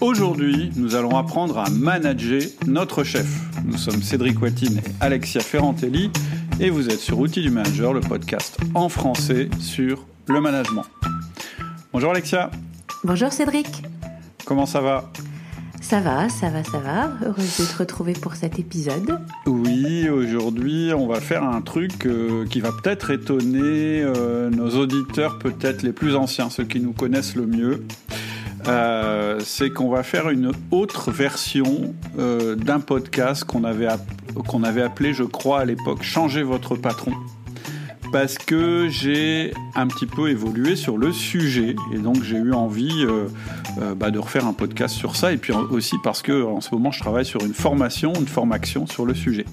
Aujourd'hui, nous allons apprendre à manager notre chef. Nous sommes Cédric Watine et Alexia Ferrantelli et vous êtes sur Outils du Manager, le podcast en français sur le management. Bonjour Alexia. Bonjour Cédric. Comment ça va? Ça va, ça va, ça va. Heureuse de te retrouver pour cet épisode. Oui, aujourd'hui, on va faire un truc euh, qui va peut-être étonner euh, nos auditeurs, peut-être les plus anciens, ceux qui nous connaissent le mieux. Euh, c'est qu'on va faire une autre version euh, d'un podcast qu'on avait, appelé, je crois, à l'époque, Changer votre patron. Parce que j'ai un petit peu évolué sur le sujet et donc j'ai eu envie euh, bah, de refaire un podcast sur ça et puis aussi parce que en ce moment je travaille sur une formation, une formation sur le sujet.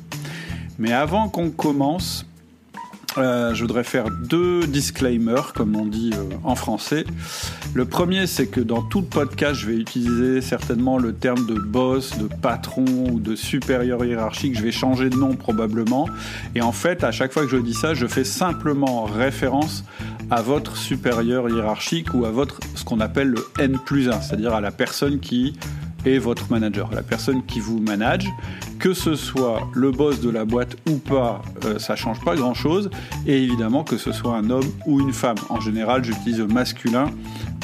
Mais avant qu'on commence, euh, je voudrais faire deux disclaimers, comme on dit euh, en français. Le premier, c'est que dans tout le podcast, je vais utiliser certainement le terme de boss, de patron ou de supérieur hiérarchique. Je vais changer de nom probablement. Et en fait, à chaque fois que je dis ça, je fais simplement référence à votre supérieur hiérarchique ou à votre ce qu'on appelle le N plus 1, c'est-à-dire à la personne qui est votre manager, la personne qui vous manage, que ce soit le boss de la boîte ou pas, euh, ça change pas grand-chose, et évidemment que ce soit un homme ou une femme. En général, j'utilise le masculin,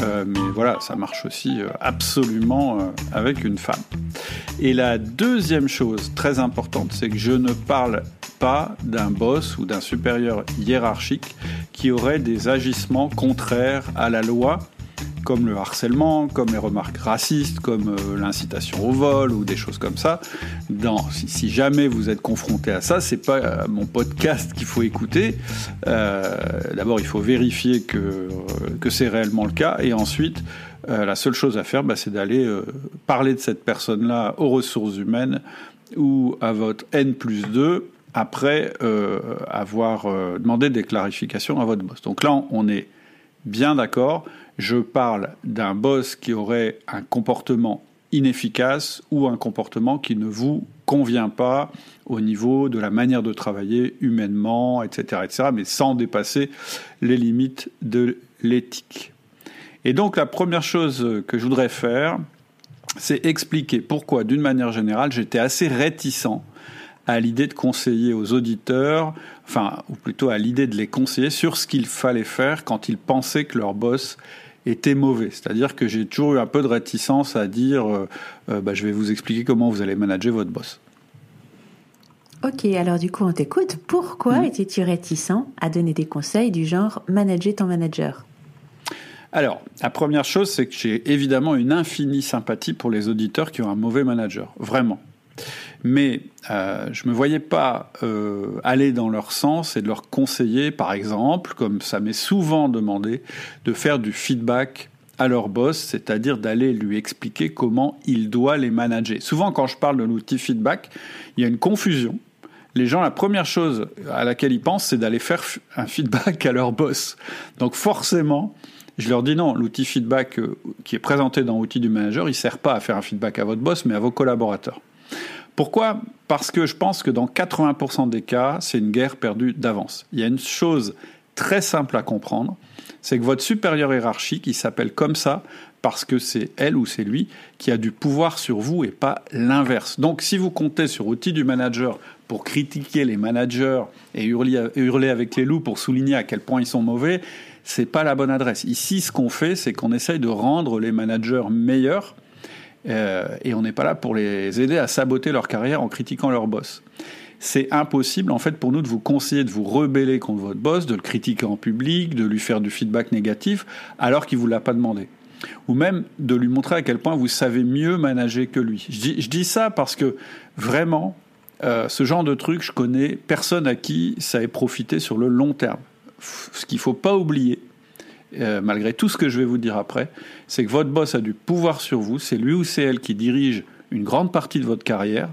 euh, mais voilà, ça marche aussi euh, absolument avec une femme. Et la deuxième chose très importante, c'est que je ne parle pas d'un boss ou d'un supérieur hiérarchique qui aurait des agissements contraires à la loi comme le harcèlement, comme les remarques racistes, comme euh, l'incitation au vol ou des choses comme ça. si, jamais vous êtes confronté à ça, c'est pas euh, mon podcast qu'il faut écouter. Euh, d'abord, il faut vérifier que, c'est réellement le cas, et ensuite, la seule chose à faire, bah, c'est d'aller parler de cette personne-là aux ressources humaines ou à votre N plus 2 après avoir demandé des clarifications à votre boss. Donc là, on est bien d'accord je parle d'un boss qui aurait un comportement inefficace ou un comportement qui ne vous convient pas au niveau de la manière de travailler humainement, etc., etc., mais sans dépasser les limites de l'éthique. Et donc la première chose que je voudrais faire, c'est expliquer pourquoi, d'une manière générale, j'étais assez réticent à l'idée de conseiller aux auditeurs, enfin, ou plutôt à l'idée de les conseiller sur ce qu'il fallait faire quand ils pensaient que leur boss était mauvais. C'est-à-dire que j'ai toujours eu un peu de réticence à dire euh, euh, bah, je vais vous expliquer comment vous allez manager votre boss. Ok, alors du coup on t'écoute. Pourquoi mm. étais-tu réticent à donner des conseils du genre manager ton manager? Alors, la première chose, c'est que j'ai évidemment une infinie sympathie pour les auditeurs qui ont un mauvais manager, vraiment. Mais euh, je ne me voyais pas euh, aller dans leur sens et de leur conseiller, par exemple, comme ça m'est souvent demandé, de faire du feedback à leur boss, c'est-à-dire d'aller lui expliquer comment il doit les manager. Souvent, quand je parle de l'outil feedback, il y a une confusion. Les gens, la première chose à laquelle ils pensent, c'est d'aller faire un feedback à leur boss. Donc forcément, je leur dis non, l'outil feedback euh, qui est présenté dans l'outil du manager, il ne sert pas à faire un feedback à votre boss, mais à vos collaborateurs. Pourquoi? Parce que je pense que dans 80% des cas, c'est une guerre perdue d'avance. Il y a une chose très simple à comprendre, c'est que votre supérieur hiérarchique, il s'appelle comme ça parce que c'est elle ou c'est lui qui a du pouvoir sur vous et pas l'inverse. Donc si vous comptez sur outil du manager pour critiquer les managers et hurler, avec les loups pour souligner à quel point ils sont mauvais, c'est pas la bonne adresse. Ici, ce qu'on fait, c'est qu'on essaye de rendre les managers meilleurs et on n'est pas là pour les aider à saboter leur carrière en critiquant leur boss. C'est impossible en fait pour nous de vous conseiller de vous rebeller contre votre boss, de le critiquer en public, de lui faire du feedback négatif alors qu'il vous l'a pas demandé. Ou même de lui montrer à quel point vous savez mieux manager que lui. Je dis, ça parce que vraiment, euh, ce genre de truc, je connais personne à qui ça ait profité sur le long terme. Ce qu'il faut pas oublier, euh, malgré tout ce que je vais vous dire après, c'est que votre boss a du pouvoir sur vous, c'est lui ou c'est elle qui dirige une grande partie de votre carrière.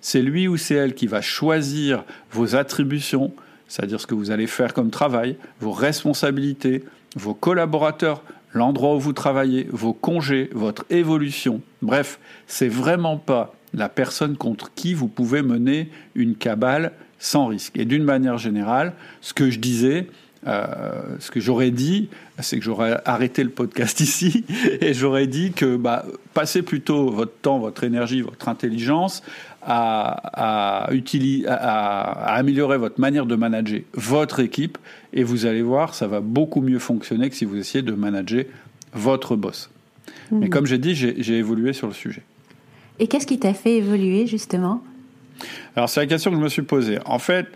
C'est lui ou c'est elle qui va choisir vos attributions, c'est-à-dire ce que vous allez faire comme travail, vos responsabilités, vos collaborateurs, l'endroit où vous travaillez, vos congés, votre évolution. Bref, c'est vraiment pas la personne contre qui vous pouvez mener une cabale sans risque. Et d'une manière générale, ce que je disais, euh, ce que j'aurais dit, c'est que j'aurais arrêté le podcast ici et j'aurais dit que bah, passez plutôt votre temps, votre énergie, votre intelligence à, à, utiliser, à, améliorer votre manière de manager votre équipe et vous allez voir, ça va beaucoup mieux fonctionner que si vous essayez de manager votre boss. Mais mmh. comme j'ai dit, j'ai évolué sur le sujet. Et qu'est-ce qui t'a fait évoluer justement? Alors c'est la question que je me suis posée. En fait,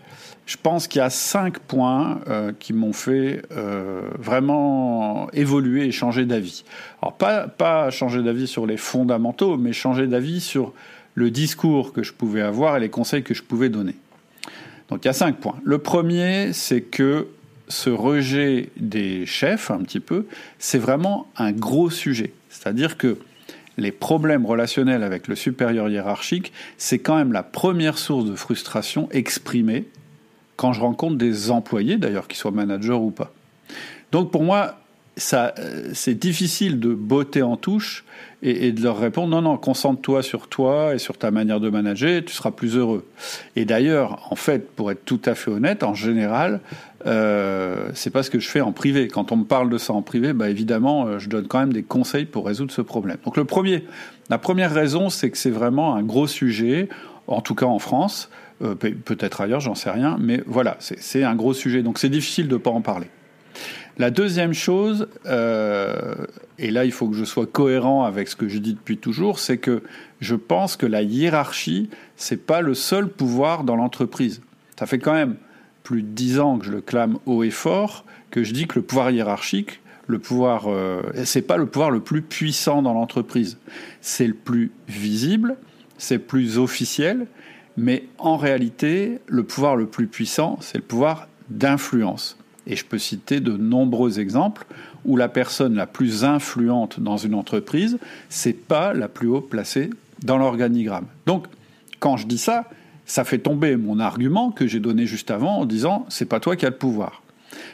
je pense qu'il y a cinq points euh, qui m'ont fait euh, vraiment évoluer et changer d'avis. Alors pas, pas changer d'avis sur les fondamentaux, mais changer d'avis sur le discours que je pouvais avoir et les conseils que je pouvais donner. Donc il y a cinq points. Le premier, c'est que ce rejet des chefs, un petit peu, c'est vraiment un gros sujet. C'est-à-dire que les problèmes relationnels avec le supérieur hiérarchique, c'est quand même la première source de frustration exprimée quand je rencontre des employés, d'ailleurs, qu'ils soient managers ou pas. Donc pour moi, ça, euh, c'est difficile de botter en touche et, de leur répondre non, non, concentre-toi sur toi et sur ta manière de manager, tu seras plus heureux. Et d'ailleurs, en fait, pour être tout à fait honnête, en général, euh, c'est pas ce que je fais en privé. Quand on me parle de ça en privé, bah évidemment, euh, je donne quand même des conseils pour résoudre ce problème. Donc le premier, la première raison, c'est que c'est vraiment un gros sujet, en tout cas en France, euh, peut-être ailleurs, j'en sais rien, mais voilà, c'est un gros sujet. Donc c'est difficile de ne pas en parler. La deuxième chose, euh, et là il faut que je sois cohérent avec ce que je dis depuis toujours, c'est que je pense que la hiérarchie, c'est pas le seul pouvoir dans l'entreprise. Ça fait quand même plus de dix ans que je le clame haut et fort, que je dis que le pouvoir hiérarchique, le pouvoir, euh, c'est pas le pouvoir le plus puissant dans l'entreprise. C'est le plus visible, c'est plus officiel, mais en réalité, le pouvoir le plus puissant, c'est le pouvoir d'influence. Et je peux citer de nombreux exemples où la personne la plus influente dans une entreprise, c'est pas la plus haut placée dans l'organigramme. Donc, quand je dis ça, ça fait tomber mon argument que j'ai donné juste avant en disant c'est pas toi qui as le pouvoir.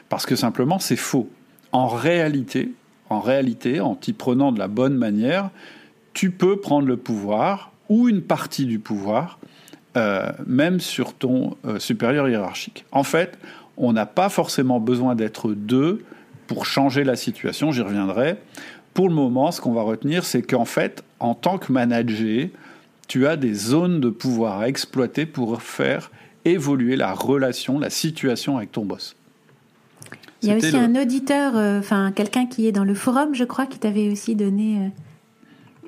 Parce que simplement c'est faux. En réalité, en réalité, en t'y prenant de la bonne manière, tu peux prendre le pouvoir ou une partie du pouvoir, euh, même sur ton euh, supérieur hiérarchique. En fait, on n'a pas forcément besoin d'être deux pour changer la situation, j'y reviendrai. Pour le moment, ce qu'on va retenir, c'est qu'en fait, en tant que manager, tu as des zones de pouvoir à exploiter pour faire évoluer la relation, la situation avec ton boss. Il y a aussi un auditeur, euh, enfin quelqu'un qui est dans le forum, je crois, qui t'avait aussi donné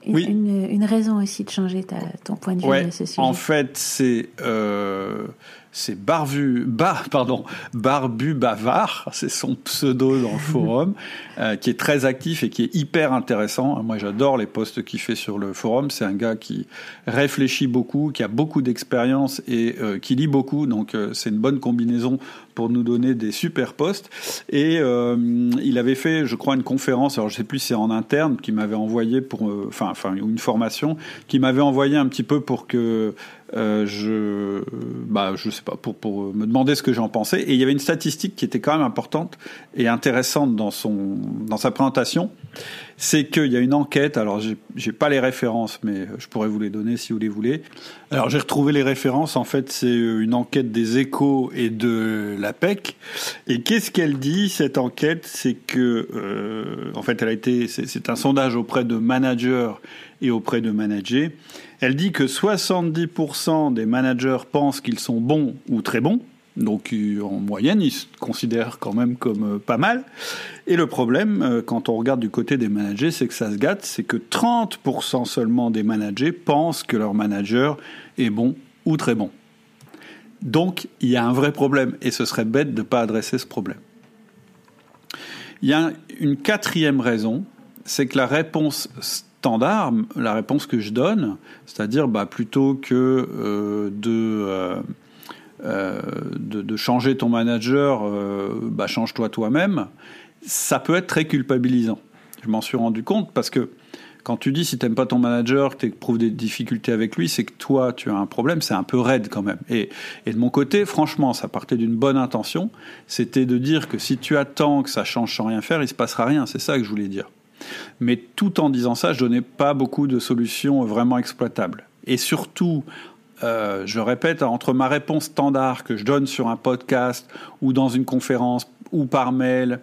une, raison aussi de changer ton point de vue à ce sujet. En fait, c'est euh, c'est Barbu, bar, pardon, Barbu Bavard, c'est son pseudo dans le forum, euh, qui est très actif et qui est hyper intéressant. Moi, j'adore les posts qu'il fait sur le forum. C'est un gars qui réfléchit beaucoup, qui a beaucoup d'expérience et euh, qui lit beaucoup. Donc, euh, c'est une bonne combinaison pour nous donner des super posts. Et il avait fait, je crois, une conférence. Alors, je sais plus si c'est en interne, qui m'avait envoyé pour, enfin, enfin, une formation, qui m'avait envoyé un petit peu pour que euh, je, bah, je sais pas, pour, pour me demander ce que j'en pensais. Et il y avait une statistique qui était quand même importante et intéressante dans, son, dans sa présentation. C'est qu'il y a une enquête, alors j'ai pas les références, mais je pourrais vous les donner si vous les voulez. Alors j'ai retrouvé les références, en fait c'est une enquête des échos et de l'APEC. Et qu'est-ce qu'elle dit, cette enquête? C'est que, euh, en fait, elle a été, c'est un sondage auprès de managers et auprès de managers. Elle dit que 70% des managers pensent qu'ils sont bons ou très bons. Donc en moyenne, ils se considèrent quand même comme euh, pas mal. Et le problème, euh, quand on regarde du côté des managers, c'est que ça se gâte, c'est que 30% seulement des managers pensent que leur manager est bon ou très bon. Donc il y a un vrai problème et ce serait bête de ne pas adresser ce problème. Il y a une quatrième raison, c'est que la réponse standard, la réponse que je donne, c'est-à-dire bah, plutôt que euh, euh, euh, de, changer ton manager, bah, change-toi toi-même, ça peut être très culpabilisant. Je m'en suis rendu compte parce que quand tu dis si t'aimes pas ton manager, que tu éprouves des difficultés avec lui, c'est que toi, tu as un problème, c'est un peu raide quand même. Et, et de mon côté, franchement, ça partait d'une bonne intention. C'était de dire que si tu attends que ça change sans rien faire, il se passera rien. C'est ça que je voulais dire. Mais tout en disant ça, je donnais pas beaucoup de solutions vraiment exploitables. Et surtout, euh, je répète, entre ma réponse standard que je donne sur un podcast ou dans une conférence ou par mail,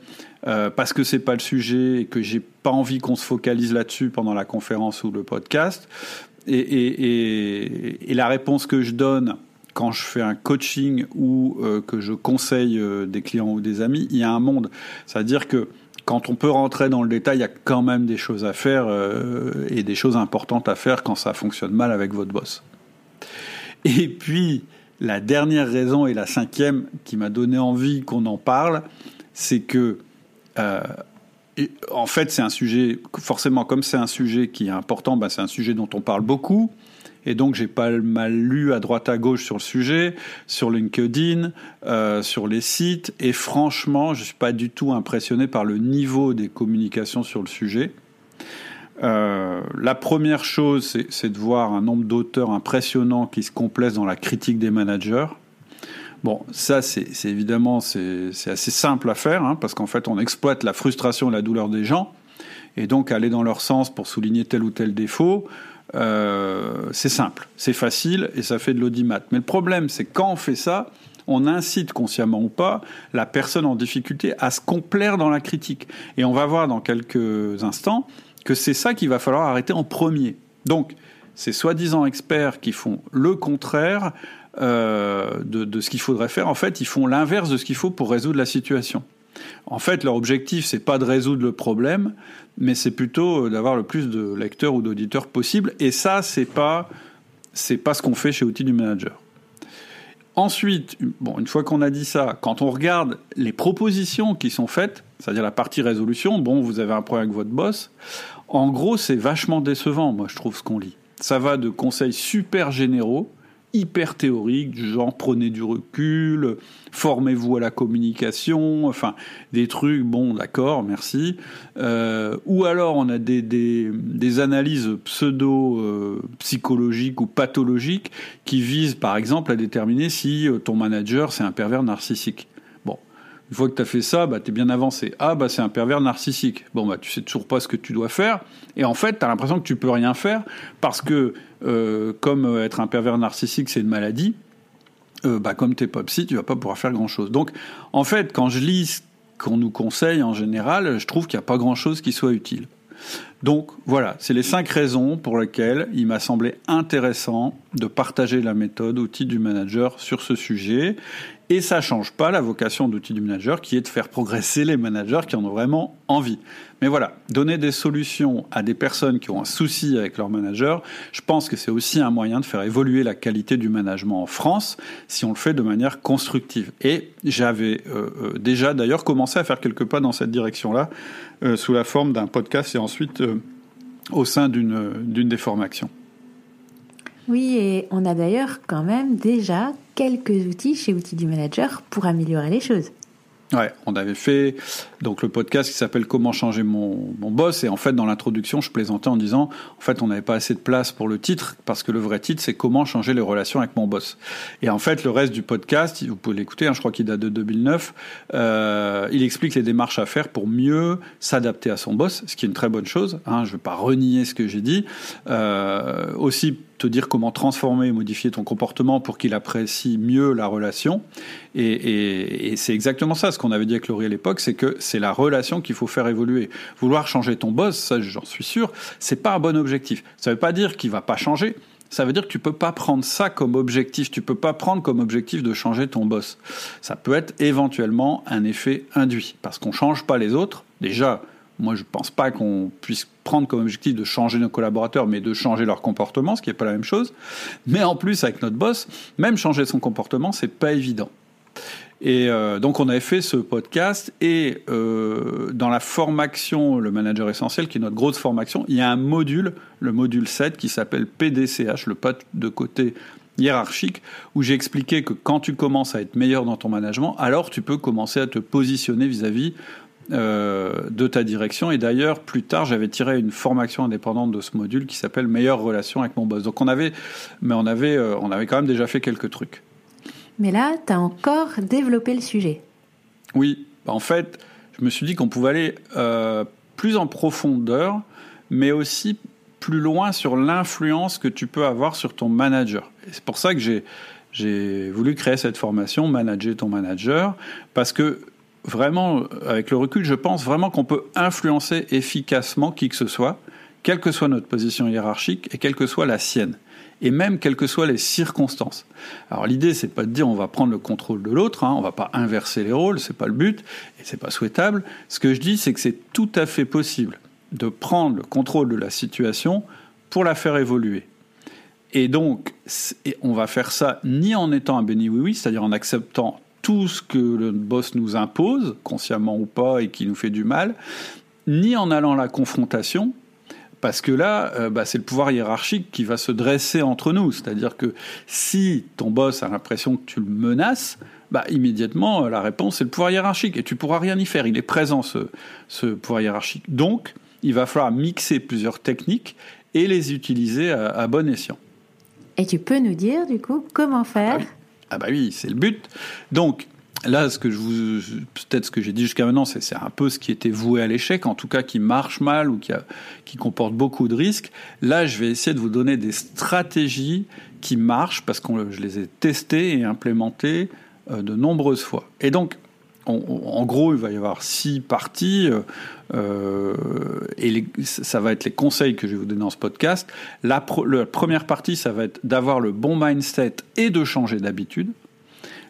euh, parce que c'est pas le sujet et que j'ai pas envie qu'on se focalise là-dessus pendant la conférence ou le podcast, et, la réponse que je donne quand je fais un coaching ou euh, que je conseille des clients ou des amis, il y a un monde. C'est-à-dire que quand on peut rentrer dans le détail, il y a quand même des choses à faire et des choses importantes à faire quand ça fonctionne mal avec votre boss. Et puis, la dernière raison et la cinquième qui m'a donné envie qu'on en parle, c'est que, euh, en fait, c'est un sujet, forcément, comme c'est un sujet qui est important, bah, c'est un sujet dont on parle beaucoup. Et donc, j'ai pas mal lu à droite à gauche sur le sujet, sur LinkedIn, euh, sur les sites. Et franchement, je suis pas du tout impressionné par le niveau des communications sur le sujet. Euh, la première chose, c'est de voir un nombre d'auteurs impressionnants qui se complaisent dans la critique des managers. Bon, ça, c'est évidemment, c'est assez simple à faire, hein, parce qu'en fait, on exploite la frustration et la douleur des gens, et donc aller dans leur sens pour souligner tel ou tel défaut, euh, c'est simple, c'est facile, et ça fait de l'audimat. Mais le problème, c'est quand on fait ça, on incite consciemment ou pas la personne en difficulté à se complaire dans la critique. Et on va voir dans quelques instants que c'est ça qu'il va falloir arrêter en premier. Donc, ces soi-disant experts qui font le contraire euh, de, ce qu'il faudrait faire, en fait, ils font l'inverse de ce qu'il faut pour résoudre la situation. En fait, leur objectif, c'est pas de résoudre le problème, mais c'est plutôt d'avoir le plus de lecteurs ou d'auditeurs possible. Et ça, c'est pas, pas ce qu'on fait chez Outils du Manager. Ensuite, bon, une fois qu'on a dit ça, quand on regarde les propositions qui sont faites, c'est-à-dire la partie résolution, bon, vous avez un problème avec votre boss, en gros, c'est vachement décevant, moi, je trouve, ce qu'on lit. Ça va de conseils super généraux hyper théorique, du genre prenez du recul, formez-vous à la communication, enfin des trucs, bon d'accord, merci. Euh, ou alors on a des, des, analyses pseudo-psychologiques euh, ou pathologiques qui visent par exemple à déterminer si euh, ton manager c'est un pervers narcissique. Une fois que tu as fait ça, bah, tu es bien avancé. Ah, bah, c'est un pervers narcissique. Bon, bah, tu sais toujours pas ce que tu dois faire. Et en fait, tu as l'impression que tu peux rien faire parce que, euh, comme euh, être un pervers narcissique, c'est une maladie, euh, bah, comme tu pas psy, tu vas pas pouvoir faire grand-chose. Donc, en fait, quand je lis ce qu'on nous conseille en général, je trouve qu'il n'y a pas grand-chose qui soit utile. Donc voilà, c'est les cinq raisons pour lesquelles il m'a semblé intéressant de partager la méthode outil du manager sur ce sujet. Et ça change pas la vocation d'outil du manager qui est de faire progresser les managers qui en ont vraiment envie. Mais voilà, donner des solutions à des personnes qui ont un souci avec leur manager, je pense que c'est aussi un moyen de faire évoluer la qualité du management en France si on le fait de manière constructive. Et j'avais euh, euh, déjà d'ailleurs commencé à faire quelques pas dans cette direction-là euh, sous la forme d'un podcast et ensuite au sein d'une des formations. Oui, et on a d'ailleurs quand même déjà quelques outils chez Outils du Manager pour améliorer les choses. Ouais, on avait fait donc le podcast qui s'appelle Comment changer mon, mon boss. Et en fait dans l'introduction je plaisantais en disant en fait on n'avait pas assez de place pour le titre parce que le vrai titre c'est Comment changer les relations avec mon boss. Et en fait le reste du podcast vous pouvez l'écouter hein, je crois qu'il date de 2009 euh, il explique les démarches à faire pour mieux s'adapter à son boss ce qui est une très bonne chose hein, je ne vais pas renier ce que j'ai dit. Euh, aussi te dire comment transformer et modifier ton comportement pour qu'il apprécie mieux la relation. Et, c'est exactement ça, ce qu'on avait dit avec Laurie à l'époque, c'est que c'est la relation qu'il faut faire évoluer. Vouloir changer ton boss, ça j'en suis sûr, c'est pas un bon objectif. Ça veut pas dire qu'il va pas changer. Ça veut dire que tu peux pas prendre ça comme objectif. Tu peux pas prendre comme objectif de changer ton boss. Ça peut être éventuellement un effet induit parce qu'on change pas les autres. Déjà, moi, je ne pense pas qu'on puisse prendre comme objectif de changer nos collaborateurs, mais de changer leur comportement, ce qui n'est pas la même chose. Mais en plus, avec notre boss, même changer son comportement, c'est pas évident. Et euh, donc on avait fait ce podcast et euh, dans la formation, le manager essentiel, qui est notre grosse formation, il y a un module, le module 7, qui s'appelle PDCH, le pas de côté hiérarchique, où j'ai expliqué que quand tu commences à être meilleur dans ton management, alors tu peux commencer à te positionner vis-à-vis de ta direction. Et d'ailleurs, plus tard, j'avais tiré une formation indépendante de ce module qui s'appelle Meilleure relation avec mon boss. Donc on avait, mais on avait, on avait quand même déjà fait quelques trucs. Mais là, tu as encore développé le sujet. Oui, bah, en fait, je me suis dit qu'on pouvait aller euh, plus en profondeur, mais aussi plus loin sur l'influence que tu peux avoir sur ton manager. c'est pour ça que j'ai, j'ai voulu créer cette formation, Manager ton manager, parce que vraiment, avec le recul, je pense vraiment qu'on peut influencer efficacement qui que ce soit, quelle que soit notre position hiérarchique et quelle que soit la sienne et même quelles que soient les circonstances. Alors l'idée, c'est pas de dire on va prendre le contrôle de l'autre, hein, on va pas inverser les rôles, c'est pas le but et c'est pas souhaitable. Ce que je dis, c'est que c'est tout à fait possible de prendre le contrôle de la situation pour la faire évoluer. Et donc, on va faire ça ni en étant un béni oui oui, c'est-à-dire en acceptant tout ce que le boss nous impose, consciemment ou pas, et qui nous fait du mal, ni en allant à la confrontation, parce que là, euh, bah, c'est le pouvoir hiérarchique qui va se dresser entre nous. C'est-à-dire que si ton boss a l'impression que tu le menaces, bah, immédiatement, euh, la réponse, c'est le pouvoir hiérarchique. Et tu pourras rien y faire. Il est présent, ce, ce pouvoir hiérarchique. Donc, il va falloir mixer plusieurs techniques et les utiliser à, bon escient. Et tu peux nous dire, du coup, comment faire ah oui, ah bah oui c'est le but. Donc, Là, ce que je vous, peut-être ce que j'ai dit jusqu'à maintenant, c'est un peu ce qui était voué à l'échec, en tout cas qui marche mal ou qui, a, qui comporte beaucoup de risques. Là, je vais essayer de vous donner des stratégies qui marchent parce que je les ai testées et implémentées euh, de nombreuses fois. Et donc, en gros, il va y avoir six parties, euh, euh, et ça va être les conseils que je vais vous donner dans ce podcast. La, la première partie, ça va être d'avoir le bon mindset et de changer d'habitude.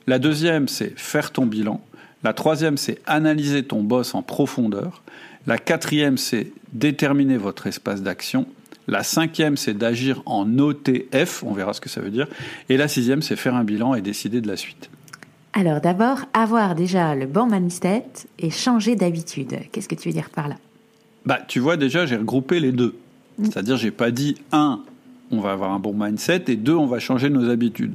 La deuxième, c'est faire ton bilan. La troisième, c'est analyser ton boss en profondeur. La quatrième, c'est déterminer votre espace d'action. La cinquième, c'est d'agir en OTF, on verra ce que ça veut dire. Et la sixième, c'est faire un bilan et décider de la suite. Alors d'abord, avoir déjà le bon mindset et changer d'habitude. Qu'est-ce que tu veux dire par là? Bah, tu vois déjà, j'ai regroupé les deux. Mm. C'est-à-dire, j'ai pas dit un, on va avoir un bon mindset, et deux, on va changer nos habitudes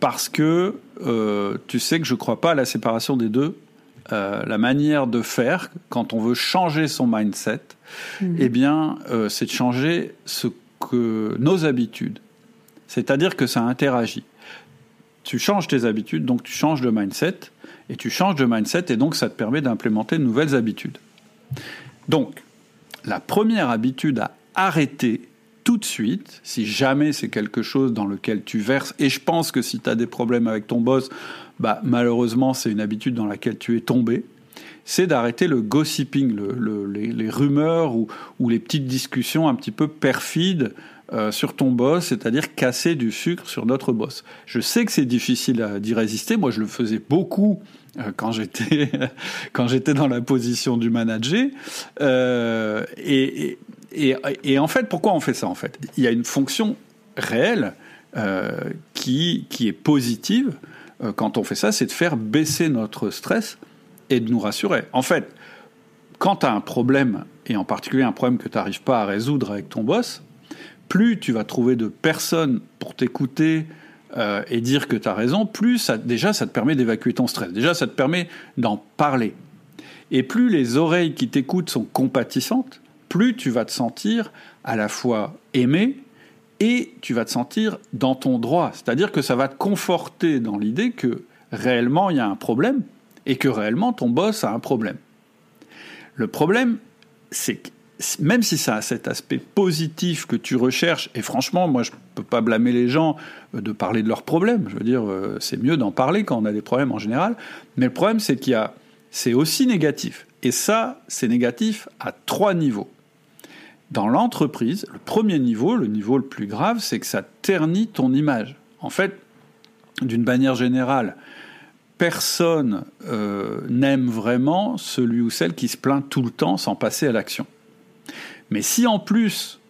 parce que euh, tu sais que je ne crois pas à la séparation des deux. Euh, la manière de faire, quand on veut changer son mindset, mhm. eh bien, euh, c'est de changer ce que nos habitudes. C'est-à-dire que ça interagit. Tu changes tes habitudes, donc tu changes de mindset, et tu changes de mindset, et donc ça te permet d'implémenter de nouvelles habitudes. Donc, la première habitude à arrêter, tout de suite, si jamais c'est quelque chose dans lequel tu verses, et je pense que si tu as des problèmes avec ton boss, bah, malheureusement c'est une habitude dans laquelle tu es tombé, c'est d'arrêter le gossiping, les, rumeurs ou, les petites discussions un petit peu perfides euh, sur ton boss, c'est-à-dire casser du sucre sur notre boss. Je sais que c'est difficile d'y résister, moi je le faisais beaucoup euh, quand j'étais dans la position du manager euh, et, et, en fait, pourquoi on fait ça en fait? Il y a une fonction réelle qui, qui est positive quand on fait ça, c'est de faire baisser notre stress et de nous rassurer. En fait, quand tu as un problème, et en particulier un problème que tu n'arrives pas à résoudre avec ton boss, plus tu vas trouver de personnes pour t'écouter euh, et dire que tu as raison, plus ça, déjà ça te permet d'évacuer ton stress. Déjà ça te permet d'en parler. Et plus les oreilles qui t'écoutent sont compatissantes, plus tu vas te sentir à la fois aimé et tu vas te sentir dans ton droit. C'est-à-dire que ça va te conforter dans l'idée que réellement il y a un problème et que réellement ton boss a un problème. Le problème, c'est même si ça a cet aspect positif que tu recherches, et franchement, moi je ne peux pas blâmer les gens euh, de parler de leurs problèmes, je veux dire, euh, c'est mieux d'en parler quand on a des problèmes en général, mais le problème c'est qu'il y a, c'est aussi négatif. Et ça, c'est négatif à trois niveaux. Dans l'entreprise, le premier niveau, le niveau le plus grave, c'est que ça ternit ton image. En fait, d'une manière générale, personne euh, n'aime vraiment celui ou celle qui se plaint tout le temps sans passer à l'action. Mais si en plus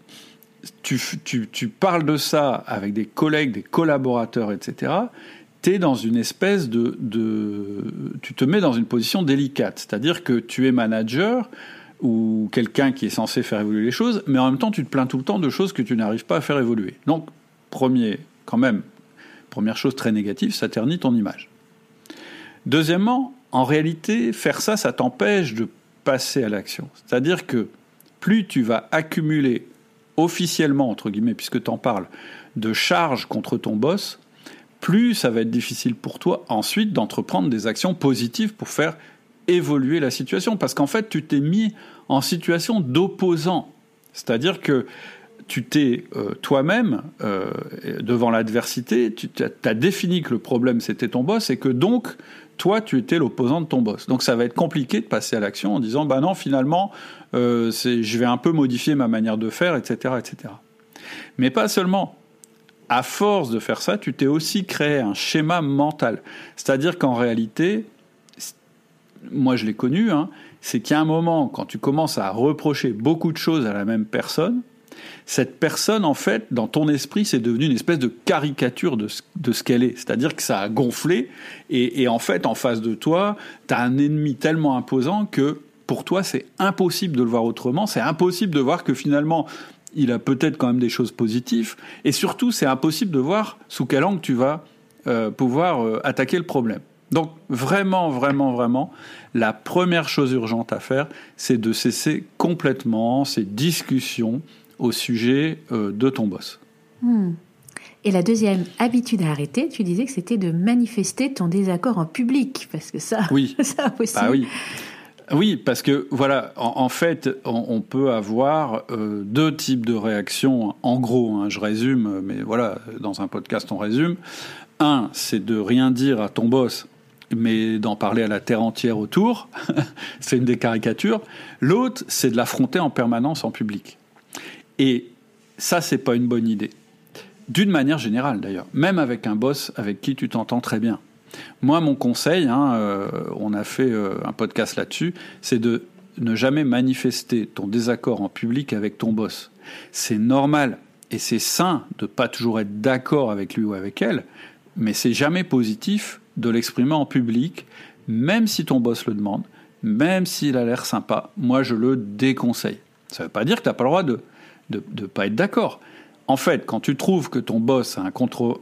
tu, parles de ça avec des collègues, des collaborateurs, etc., tu dans une espèce de... Tu te mets dans une position délicate. C'est-à-dire que tu es manager, ou quelqu'un qui est censé faire évoluer les choses, mais en même temps, tu te plains tout le temps de choses que tu n'arrives pas à faire évoluer. Donc, premier, quand même, première chose très négative, ça ternit ton image. Deuxièmement, en réalité, faire ça, ça t'empêche de passer à l'action. C'est-à-dire que plus tu vas accumuler officiellement, entre guillemets, puisque tu en parles, de charges contre ton boss, plus ça va être difficile pour toi ensuite d'entreprendre des actions positives pour faire évoluer la situation. Parce qu'en fait, tu t'es mis en situation d'opposant. C'est-à-dire que tu t'es euh, toi-même, euh, devant l'adversité, tu as défini que le problème c'était ton boss et que donc, toi, tu étais l'opposant de ton boss. Donc ça va être compliqué de passer à l'action en disant, bah non, finalement, euh, je vais un peu modifier ma manière de faire, etc., etc. Mais pas seulement. À force de faire ça, tu t'es aussi créé un schéma mental. C'est-à-dire qu'en réalité, moi je l'ai connu, hein, c'est qu'il y a un moment, quand tu commences à reprocher beaucoup de choses à la même personne, cette personne, en fait, dans ton esprit, c'est devenu une espèce de caricature de ce, qu'elle est. C'est-à-dire que ça a gonflé, et, en fait, en face de toi, tu as un ennemi tellement imposant que pour toi, c'est impossible de le voir autrement, c'est impossible de voir que finalement, il a peut-être quand même des choses positives, et surtout, c'est impossible de voir sous quel angle tu vas euh, pouvoir euh, attaquer le problème. Donc vraiment, vraiment, vraiment, la première chose urgente à faire, c'est de cesser complètement ces discussions au sujet euh, de ton boss. Hmm. Et la deuxième habitude à arrêter, tu disais que c'était de manifester ton désaccord en public, parce que ça, oui. ça aussi. Bah oui. Oui, parce que voilà, en, fait, on, peut avoir euh, deux types de réactions. En gros, hein, je résume, mais voilà, dans un podcast, on résume. Un, c'est de rien dire à ton boss, mais d'en parler à la terre entière autour. c'est une des caricatures. L'autre, c'est de l'affronter en permanence en public. Et ça, c'est pas une bonne idée. D'une manière générale, d'ailleurs, même avec un boss avec qui tu t'entends très bien. Moi, mon conseil, hein, euh, on a fait euh, un podcast là-dessus, c'est de ne jamais manifester ton désaccord en public avec ton boss. C'est normal et c'est sain de pas toujours être d'accord avec lui ou avec elle, mais c'est jamais positif de l'exprimer en public, même si ton boss le demande, même s'il a l'air sympa. Moi, je le déconseille. Ça ne veut pas dire que tu n'as pas le droit de ne pas être d'accord. En fait, quand tu trouves que ton boss a un,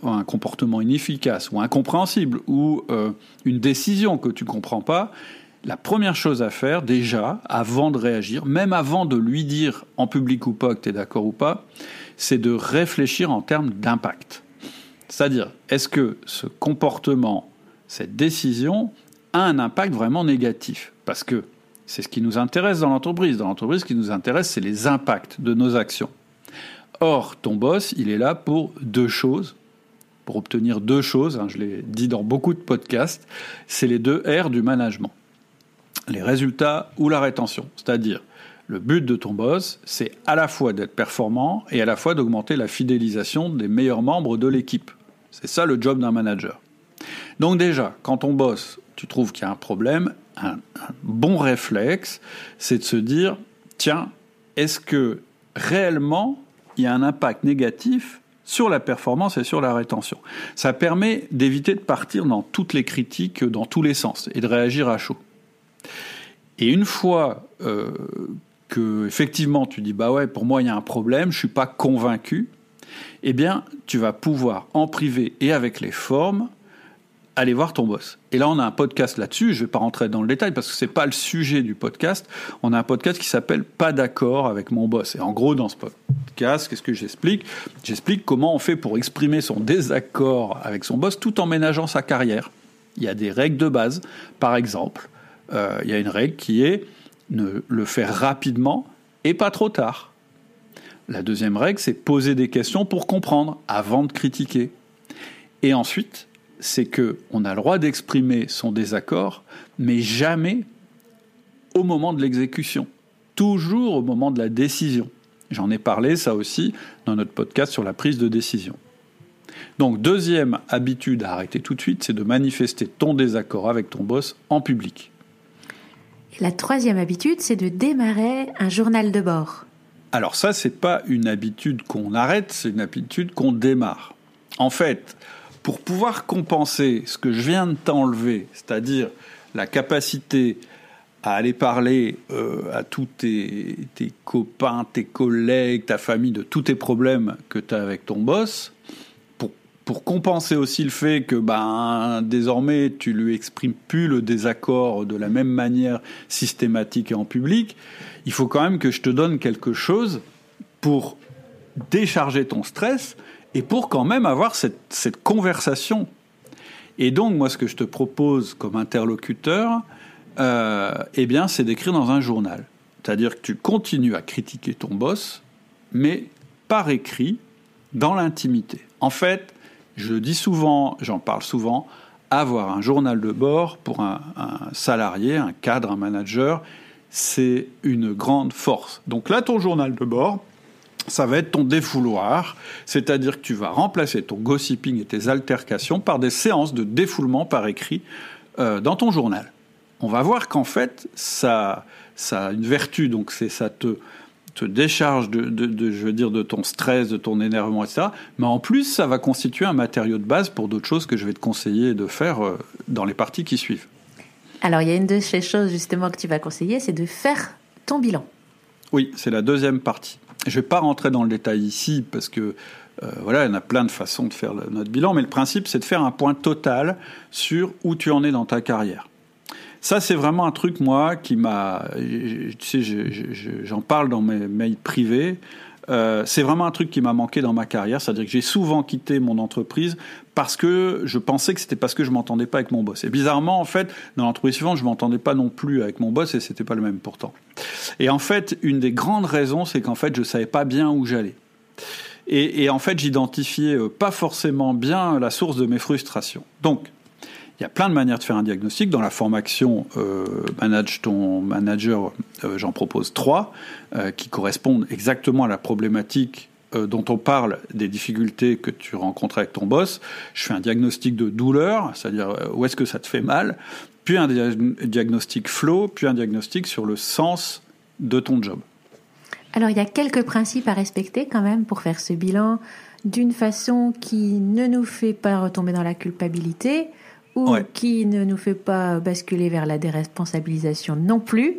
un comportement inefficace ou incompréhensible ou euh, une décision que tu ne comprends pas, la première chose à faire, déjà, avant de réagir, même avant de lui dire en public ou pas que tu es d'accord ou pas, c'est de réfléchir en termes d'impact. C'est-à-dire, est-ce que ce comportement, cette décision, a un impact vraiment négatif? Parce que c'est ce qui nous intéresse dans l'entreprise. Dans l'entreprise, ce qui nous intéresse, c'est les impacts de nos actions. Or, ton boss, il est là pour deux choses, pour obtenir deux choses, hein, je l'ai dit dans beaucoup de podcasts, c'est les deux R du management. Les résultats ou la rétention. C'est-à-dire, le but de ton boss, c'est à la fois d'être performant et à la fois d'augmenter la fidélisation des meilleurs membres de l'équipe. C'est ça le job d'un manager. Donc déjà, quand ton boss, tu trouves qu'il y a un problème, un bon réflexe, c'est de se dire, tiens, est-ce que réellement il y a un impact négatif sur la performance et sur la rétention? Ça permet d'éviter de partir dans toutes les critiques, dans tous les sens, et de réagir à chaud. Et une fois euh, que effectivement tu dis bah ouais pour moi il y a un problème, je suis pas convaincu, eh bien tu vas pouvoir en privé et avec les formes allez voir ton boss. Et là, on a un podcast là-dessus. Je ne vais pas rentrer dans le détail parce que c'est pas le sujet du podcast. On a un podcast qui s'appelle Pas d'accord avec mon boss. Et en gros, dans ce podcast, qu'est-ce que j'explique? J'explique comment on fait pour exprimer son désaccord avec son boss tout en ménageant sa carrière. Il y a des règles de base. Par exemple, euh, il y a une règle qui est ne le faire rapidement et pas trop tard. La deuxième règle, c'est poser des questions pour comprendre avant de critiquer. Et ensuite, c'est que on a le droit d'exprimer son désaccord, mais jamais au moment de l'exécution, toujours au moment de la décision. J'en ai parlé, ça aussi, dans notre podcast sur la prise de décision. Donc, deuxième habitude à arrêter tout de suite, c'est de manifester ton désaccord avec ton boss en public. la troisième habitude, c'est de démarrer un journal de bord. Alors ça, c'est pas une habitude qu'on arrête, c'est une habitude qu'on démarre. En fait, pour pouvoir compenser ce que je viens de t'enlever, c'est-à-dire la capacité à aller parler euh, à tous tes, copains, tes collègues, ta famille, de tous tes problèmes que tu as avec ton boss, pour pour compenser aussi le fait que ben, désormais tu lui exprimes plus le désaccord de la même manière systématique et en public, il faut quand même que je te donne quelque chose pour décharger ton stress et pour quand même avoir cette, cette conversation. Et donc moi ce que je te propose comme interlocuteur, euh, eh bien c'est d'écrire dans un journal. C'est-à-dire que tu continues à critiquer ton boss, mais par écrit, dans l'intimité. En fait, je dis souvent, j'en parle souvent, avoir un journal de bord pour un, salarié, un cadre, un manager, c'est une grande force. Donc là, ton journal de bord, ça va être ton défouloir, c'est-à-dire que tu vas remplacer ton gossiping et tes altercations par des séances de défoulement par écrit euh, dans ton journal. On va voir qu'en fait, ça, ça a une vertu, donc c'est ça te te décharge de, je veux dire, de ton stress, de ton énervement, etc. Mais en plus, ça va constituer un matériau de base pour d'autres choses que je vais te conseiller de faire euh, dans les parties qui suivent. Alors, il y a une de ces choses justement que tu vas conseiller, c'est de faire ton bilan. Oui, c'est la deuxième partie. Je ne vais pas rentrer dans le détail ici parce que euh, voilà, il y en a plein de façons de faire notre bilan, mais le principe, c'est de faire un point total sur où tu en es dans ta carrière. Ça, c'est vraiment un truc, moi, qui m'a. Tu sais, j'en parle dans mes mails privés. Euh, c'est vraiment un truc qui m'a manqué dans ma carrière, c'est-à-dire que j'ai souvent quitté mon entreprise parce que je pensais que c'était parce que je m'entendais pas avec mon boss. Et bizarrement, en fait, dans l'entreprise suivante, je m'entendais pas non plus avec mon boss et c'était pas le même pourtant. Et en fait, une des grandes raisons, c'est qu'en fait, je savais pas bien où j'allais. Et, et, en fait, j'identifiais euh, pas forcément bien la source de mes frustrations. Donc, il y a plein de manières de faire un diagnostic. Dans la formation euh, Manage ton manager, euh, j'en propose trois euh, qui correspondent exactement à la problématique dont on parle des difficultés que tu rencontres avec ton boss. Je fais un diagnostic de douleur, c'est-à-dire où est-ce que ça te fait mal, puis un diagnostic flow, puis un diagnostic sur le sens de ton job. Alors il y a quelques principes à respecter quand même pour faire ce bilan d'une façon qui ne nous fait pas retomber dans la culpabilité, ou qui ne nous fait pas basculer vers la déresponsabilisation non plus,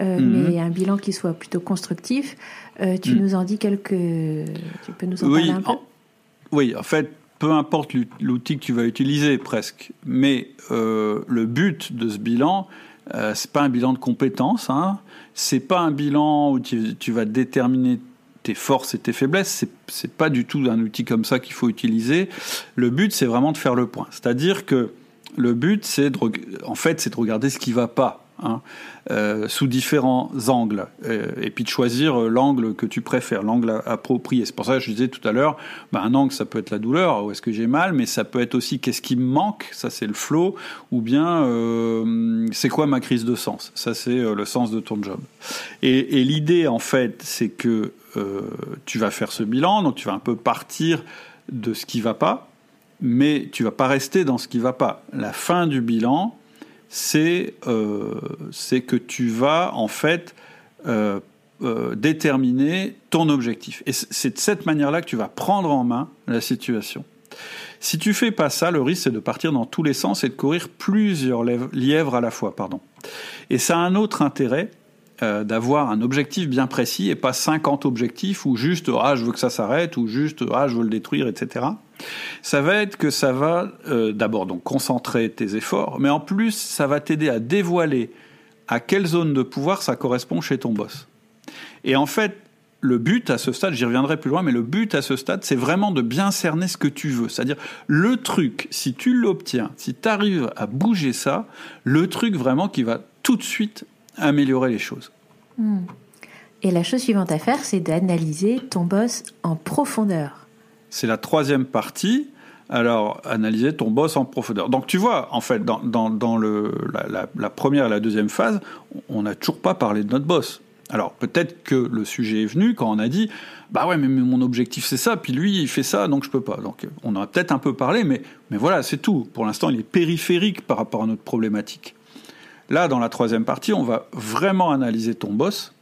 euh, mhm. mais un bilan qui soit plutôt constructif. Euh, tu mhm. nous en dis quelques. Tu peux nous en parler un peu? Oui, en fait, peu importe l'outil que tu vas utiliser, presque, mais euh, le but de ce bilan, c'est pas un bilan de compétences, hein, c'est pas un bilan où tu, tu vas déterminer tes forces et tes faiblesses. C'est pas du tout un outil comme ça qu'il faut utiliser. Le but, c'est vraiment de faire le point. C'est-à-dire que le but, c'est de, en fait, c'est de regarder ce qui va pas, hein, euh, sous différents angles, euh, et puis de choisir euh, l'angle que tu préfères, l'angle approprié. C'est pour ça que je disais tout à l'heure, bah, un angle, ça peut être la douleur, où est-ce que j'ai mal, mais ça peut être aussi qu'est-ce qui me manque, ça c'est le flow, ou bien c'est quoi ma crise de sens, ça c'est le sens de ton job. Et, et l'idée, en fait, c'est que tu vas faire ce bilan, donc tu vas un peu partir de ce qui va pas, mais tu vas pas rester dans ce qui va pas. La fin du bilan, c'est euh, que tu vas en fait euh, euh, déterminer ton objectif. Et c'est de cette manière-là que tu vas prendre en main la situation. Si tu fais pas ça, le risque c'est de partir dans tous les sens et de courir plusieurs lièvres à la fois. Pardon. Et ça a un autre intérêt, euh, d'avoir un objectif bien précis et pas 50 objectifs ou juste ah je veux que ça s'arrête ou juste ah je veux le détruire etc. Ça va être que ça va euh, d'abord donc concentrer tes efforts, mais en plus ça va t'aider à dévoiler à quelle zone de pouvoir ça correspond chez ton boss. Et en fait, le but à ce stade, j'y reviendrai plus loin, mais le but à ce stade, c'est vraiment de bien cerner ce que tu veux. C'est-à-dire, le truc, si tu l'obtiens, si tu arrives à bouger ça, le truc vraiment qui va tout de suite améliorer les choses. Hmm. Et la chose suivante à faire, c'est d'analyser ton boss en profondeur. C'est la troisième partie. Alors, analyser ton boss en profondeur. Donc, tu vois, en fait, dans, dans, le, la, première et la deuxième phase, on n'a toujours pas parlé de notre boss. Alors, peut-être que le sujet est venu quand on a dit Bah ouais, mais, mon objectif c'est ça, puis lui il fait ça, donc je peux pas. Donc, on a peut-être un peu parlé, mais, mais voilà, c'est tout. Pour l'instant, il est périphérique par rapport à notre problématique. Là, dans la troisième partie, on va vraiment analyser ton boss.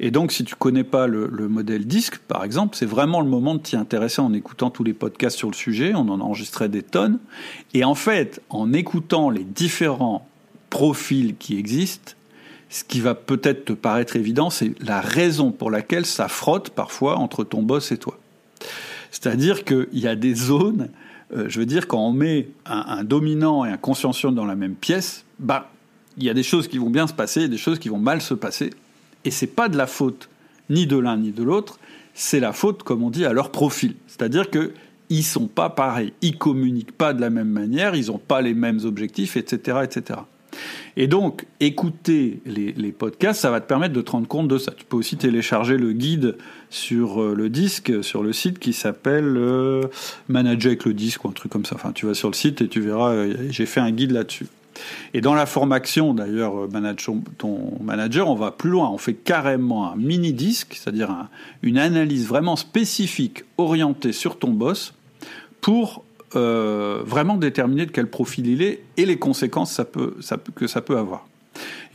Et donc, si tu connais pas le, modèle disque, par exemple, c'est vraiment le moment de t'y intéresser en écoutant tous les podcasts sur le sujet. On en a enregistré des tonnes. Et en fait, en écoutant les différents profils qui existent, ce qui va peut-être te paraître évident, c'est la raison pour laquelle ça frotte parfois entre ton boss et toi. C'est-à-dire qu'il y a des zones euh, je veux dire, quand on met un, dominant et un consciencieux dans la même pièce, bah, il y a des choses qui vont bien se passer et des choses qui vont mal se passer. Et c'est pas de la faute ni de l'un ni de l'autre, c'est la faute, comme on dit, à leur profil. C'est-à-dire que ils sont pas pareils, ils communiquent pas de la même manière, ils n'ont pas les mêmes objectifs, etc., etc. Et donc, écouter les, podcasts, ça va te permettre de te rendre compte de ça. Tu peux aussi télécharger le guide sur euh, le disque, sur le site qui s'appelle euh, Manager avec le disque ou un truc comme ça. Enfin, tu vas sur le site et tu verras, euh, j'ai fait un guide là-dessus. Et dans la formation, d'ailleurs, manage ton manager, on va plus loin. On fait carrément un mini disque, c'est-à-dire une analyse vraiment spécifique, orientée sur ton boss, pour euh, vraiment déterminer de quel profil il est et les conséquences que ça peut avoir.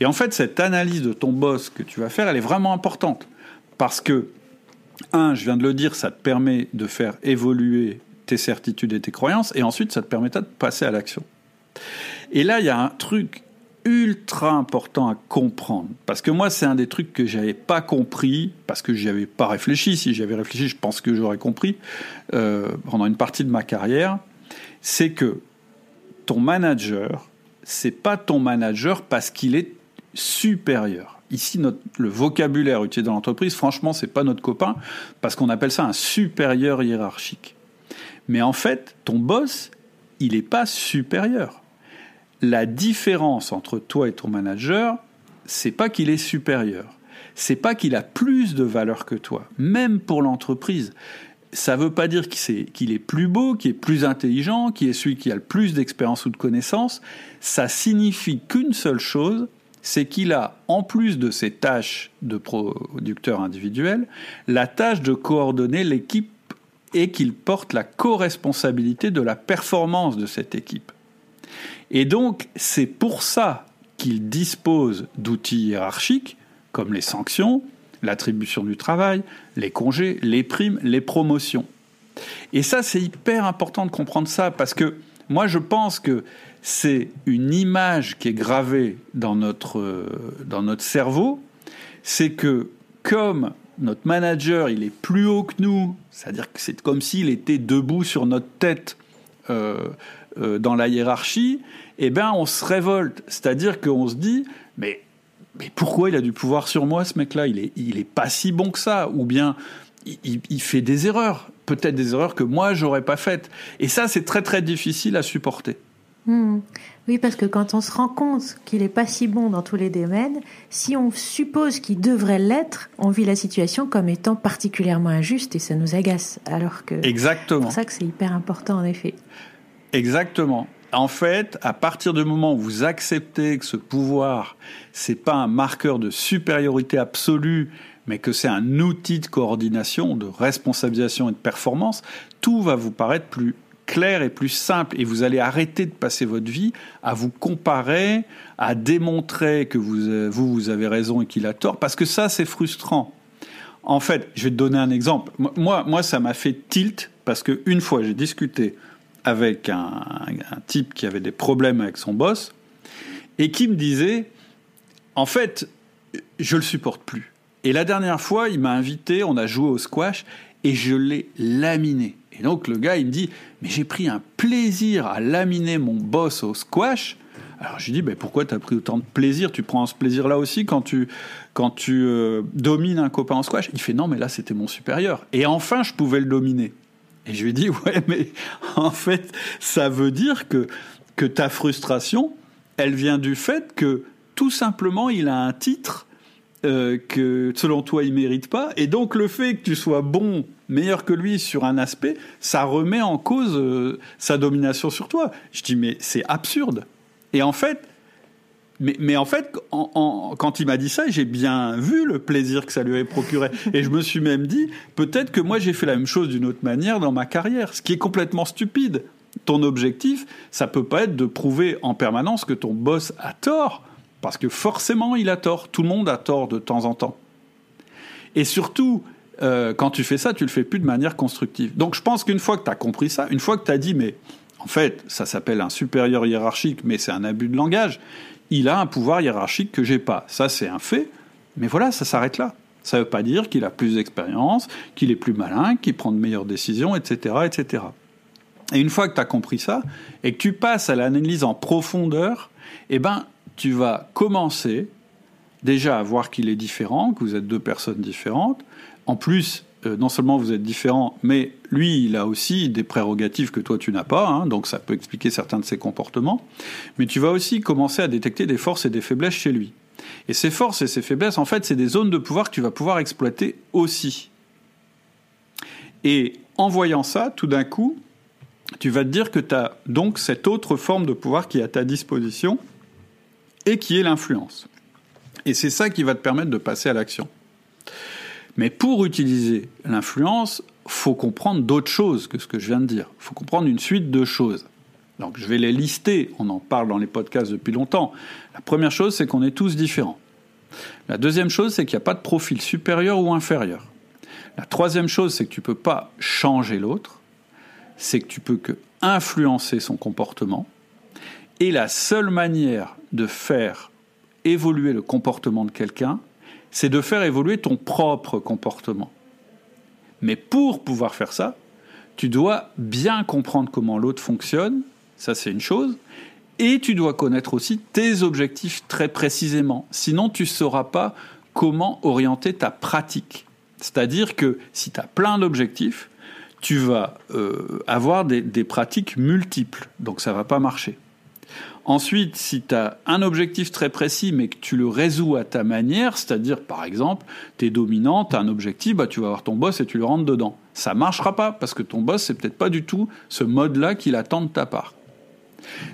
Et en fait, cette analyse de ton boss que tu vas faire, elle est vraiment importante. Parce que, un, je viens de le dire, ça te permet de faire évoluer tes certitudes et tes croyances, et ensuite, ça te permettra de passer à l'action. Et là, il y a un truc ultra important à comprendre. Parce que moi, c'est un des trucs que j'avais pas compris, parce que j'y avais pas réfléchi. Si j'y avais réfléchi, je pense que j'aurais compris euh, pendant une partie de ma carrière c'est que ton manager, c'est pas ton manager parce qu'il est supérieur. Ici, le vocabulaire utilisé dans l'entreprise, franchement, c'est pas notre copain parce qu'on appelle ça un supérieur hiérarchique. Mais en fait, ton boss, il n'est pas supérieur. La différence entre toi et ton manager, c'est pas qu'il est supérieur. C'est pas qu'il a plus de valeur que toi, même pour l'entreprise ça ne veut pas dire qu'il est, plus beau, qu'il est plus intelligent, qu'il est celui qui a le plus d'expérience ou de connaissances. Ça signifie qu'une seule chose, c'est qu'il a, en plus de ses tâches de producteur individuel, la tâche de coordonner l'équipe et qu'il porte la co-responsabilité de la performance de cette équipe. Et donc, c'est pour ça qu'il dispose d'outils hiérarchiques, comme les sanctions, l'attribution du travail, les congés, les primes, les promotions. Et ça, c'est hyper important de comprendre ça parce que moi, je pense que c'est une image qui est gravée dans notre, euh, dans notre cerveau. C'est que comme notre manager, il est plus haut que nous, c'est-à-dire que c'est comme s'il était debout sur notre tête euh, euh, dans la hiérarchie, eh bien, on se révolte. C'est-à-dire qu'on se dit, mais mais pourquoi il a du pouvoir sur moi, ce mec-là? Il est, il est pas si bon que ça, ou bien il, fait des erreurs, peut-être des erreurs que moi j'aurais pas faites. Et ça, c'est très très difficile à supporter. Hmm. Oui, parce que quand on se rend compte qu'il est pas si bon dans tous les domaines, si on suppose qu'il devrait l'être, on vit la situation comme étant particulièrement injuste et ça nous agace. Alors que exactement. C'est pour ça que c'est hyper important en effet. Exactement. En fait, à partir du moment où vous acceptez que ce pouvoir, c'est pas un marqueur de supériorité absolue, mais que c'est un outil de coordination, de responsabilisation et de performance, tout va vous paraître plus clair et plus simple et vous allez arrêter de passer votre vie à vous comparer, à démontrer que vous, vous, vous avez raison et qu'il a tort, parce que ça, c'est frustrant. En fait, je vais te donner un exemple. Moi, moi ça m'a fait tilt parce qu'une fois, j'ai discuté avec un, type qui avait des problèmes avec son boss et qui me disait en fait je le supporte plus. Et la dernière fois il m'a invité on a joué au squash et je l'ai laminé. Et donc le gars il me dit mais j'ai pris un plaisir à laminer mon boss au squash. Alors je lui dis, ben pourquoi tu as pris autant de plaisir? Tu prends ce plaisir-là aussi quand tu, quand tu euh, domines un copain en squash? Il fait, non, mais là, c'était mon supérieur. Et enfin, je pouvais le dominer. Et je lui ai dit, ouais, mais en fait, ça veut dire que, que ta frustration, elle vient du fait que tout simplement, il a un titre euh, que selon toi, il mérite pas. Et donc, le fait que tu sois bon, meilleur que lui sur un aspect, ça remet en cause euh, sa domination sur toi. Je dis, mais c'est absurde. Et en fait, mais, en fait, quand il m'a dit ça, j'ai bien vu le plaisir que ça lui avait procuré. Et je me suis même dit, peut-être que moi j'ai fait la même chose d'une autre manière dans ma carrière, ce qui est complètement stupide. Ton objectif, ça peut pas être de prouver en permanence que ton boss a tort, parce que forcément il a tort. Tout le monde a tort de temps en temps. Et surtout, euh, quand tu fais ça, tu le fais plus de manière constructive. Donc je pense qu'une fois que tu as compris ça, une fois que tu as dit, mais en fait, ça s'appelle un supérieur hiérarchique, mais c'est un abus de langage il a un pouvoir hiérarchique que j'ai pas. Ça, c'est un fait. Mais voilà, ça s'arrête là. Ça ne veut pas dire qu'il a plus d'expérience, qu'il est plus malin, qu'il prend de meilleures décisions, etc., etc. Et une fois que tu as compris ça, et que tu passes à l'analyse en profondeur, eh ben, tu vas commencer déjà à voir qu'il est différent, que vous êtes deux personnes différentes. En plus, euh, non seulement vous êtes différents, mais lui, il a aussi des prérogatives que toi, tu n'as pas, hein, donc ça peut expliquer certains de ses comportements. Mais tu vas aussi commencer à détecter des forces et des faiblesses chez lui. Et ces forces et ces faiblesses, en fait, c'est des zones de pouvoir que tu vas pouvoir exploiter aussi. Et en voyant ça, tout d'un coup, tu vas te dire que tu as donc cette autre forme de pouvoir qui est à ta disposition et qui est l'influence. Et c'est ça qui va te permettre de passer à l'action. Mais pour utiliser l'influence, faut comprendre d'autres choses que ce que je viens de dire. Faut comprendre une suite de choses. Donc je vais les lister, on en parle dans les podcasts depuis longtemps. La première chose, c'est qu'on est tous différents. La deuxième chose, c'est qu'il n'y a pas de profil supérieur ou inférieur. La troisième chose, c'est que tu ne peux pas changer l'autre, c'est que tu peux que influencer son comportement. Et la seule manière de faire évoluer le comportement de quelqu'un, c'est de faire évoluer ton propre comportement. Mais pour pouvoir faire ça, tu dois bien comprendre comment l'autre fonctionne, ça c'est une chose, et tu dois connaître aussi tes objectifs très précisément. Sinon, tu ne sauras pas comment orienter ta pratique. C'est-à-dire que si tu as plein d'objectifs, tu vas euh, avoir des, des, pratiques multiples, donc ça ne va pas marcher. Ensuite, si tu as un objectif très précis, mais que tu le résous à ta manière, c'est-à-dire, par exemple, tu es dominant, tu as un objectif, bah, tu vas avoir ton boss et tu le rentres dedans. Ça marchera pas, parce que ton boss, c'est peut-être pas du tout ce mode-là qu'il attend de ta part.